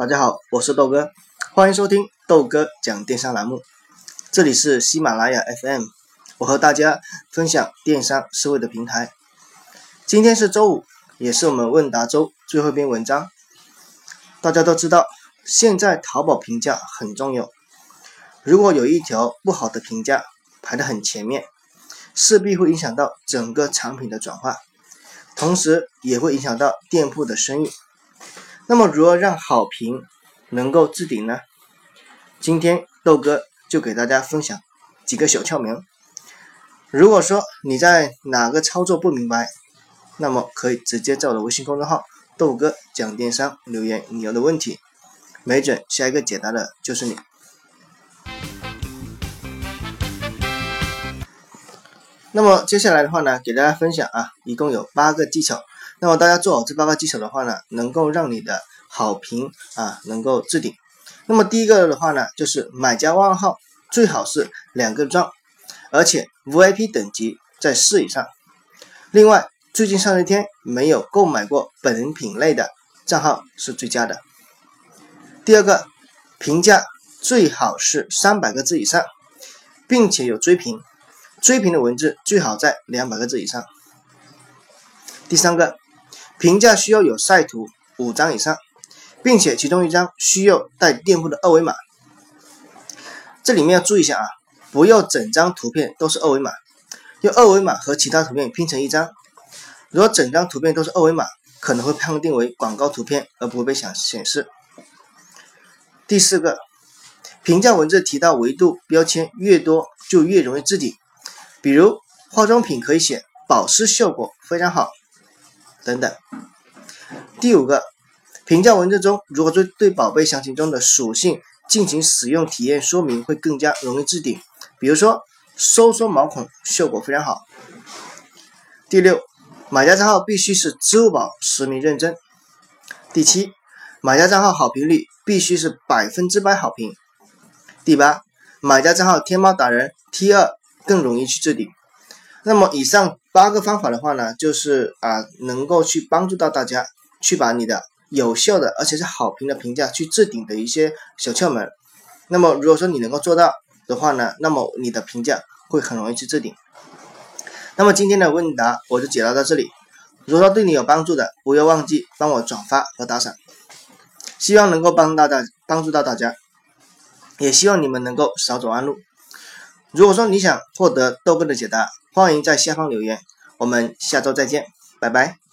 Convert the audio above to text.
大家好，我是豆哥，欢迎收听豆哥讲电商栏目。这里是喜马拉雅 FM，我和大家分享电商思维的平台。今天是周五，也是我们问答周最后一篇文章。大家都知道，现在淘宝评价很重要。如果有一条不好的评价排得很前面，势必会影响到整个产品的转化，同时也会影响到店铺的声誉。那么，如何让好评能够置顶呢？今天豆哥就给大家分享几个小窍门。如果说你在哪个操作不明白，那么可以直接在我的微信公众号“豆哥讲电商”留言你有的问题，没准下一个解答的就是你。那么接下来的话呢，给大家分享啊，一共有八个技巧。那么大家做好这八个技巧的话呢，能够让你的好评啊能够置顶。那么第一个的话呢，就是买家旺号最好是两个钻，而且 VIP 等级在四以上。另外，最近三十天没有购买过本品类的账号是最佳的。第二个，评价最好是三百个字以上，并且有追评，追评的文字最好在两百个字以上。第三个，评价需要有晒图五张以上，并且其中一张需要带店铺的二维码。这里面要注意一下啊，不要整张图片都是二维码，用二维码和其他图片拼成一张。如果整张图片都是二维码，可能会判定为广告图片而不会被显显示。第四个，评价文字提到维度标签越多就越容易置顶，比如化妆品可以写保湿效果非常好等等。第五个，评价文字中如果对对宝贝详情中的属性进行使用体验说明，会更加容易置顶。比如说收缩毛孔效果非常好。第六。买家账号必须是支付宝实名认证。第七，买家账号好评率必须是百分之百好评。第八，买家账号天猫达人 T 二更容易去置顶。那么以上八个方法的话呢，就是啊能够去帮助到大家去把你的有效的而且是好评的评价去置顶的一些小窍门。那么如果说你能够做到的话呢，那么你的评价会很容易去置顶。那么今天的问答我就解答到这里。如果说对你有帮助的，不要忘记帮我转发和打赏，希望能够帮到大帮助到大家，也希望你们能够少走弯路。如果说你想获得豆哥的解答，欢迎在下方留言。我们下周再见，拜拜。